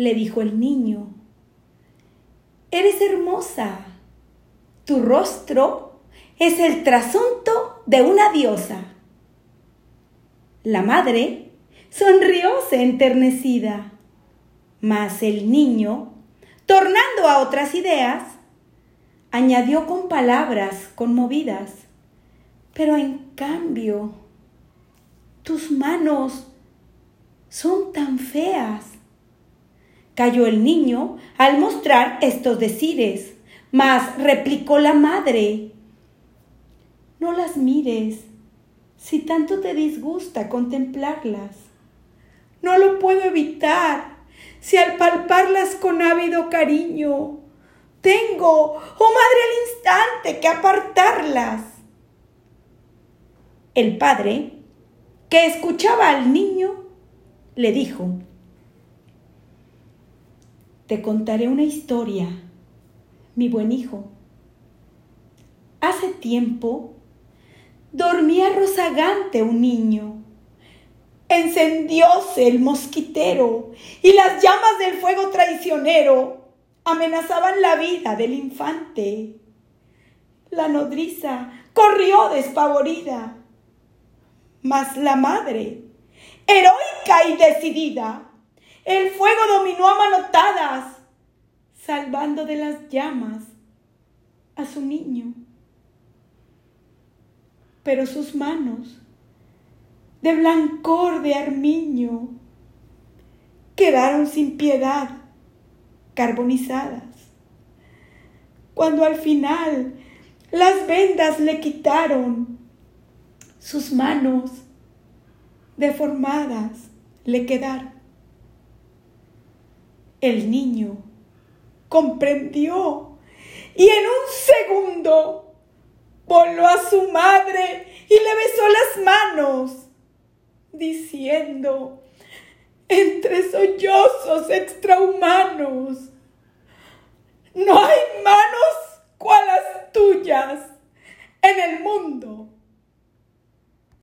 le dijo el niño. Eres hermosa. Tu rostro es el trasunto de una diosa. La madre sonrióse enternecida, mas el niño, tornando a otras ideas, añadió con palabras conmovidas, pero en cambio, tus manos son tan feas. Cayó el niño al mostrar estos decires, mas replicó la madre, no las mires, si tanto te disgusta contemplarlas. No lo puedo evitar, si al palparlas con ávido cariño, tengo, oh madre, al instante que apartarlas. El padre, que escuchaba al niño, le dijo, Te contaré una historia, mi buen hijo. Hace tiempo dormía rozagante un niño. Encendióse el mosquitero y las llamas del fuego traicionero amenazaban la vida del infante. La nodriza corrió despavorida, mas la madre, heroica y decidida, el fuego dominó a manotadas, salvando de las llamas a su niño pero sus manos, de blancor de armiño, quedaron sin piedad, carbonizadas. Cuando al final las vendas le quitaron, sus manos deformadas le quedaron. El niño comprendió y en un segundo voló a su madre y le besó las manos, diciendo, entre sollozos extrahumanos, no hay manos cual las tuyas en el mundo.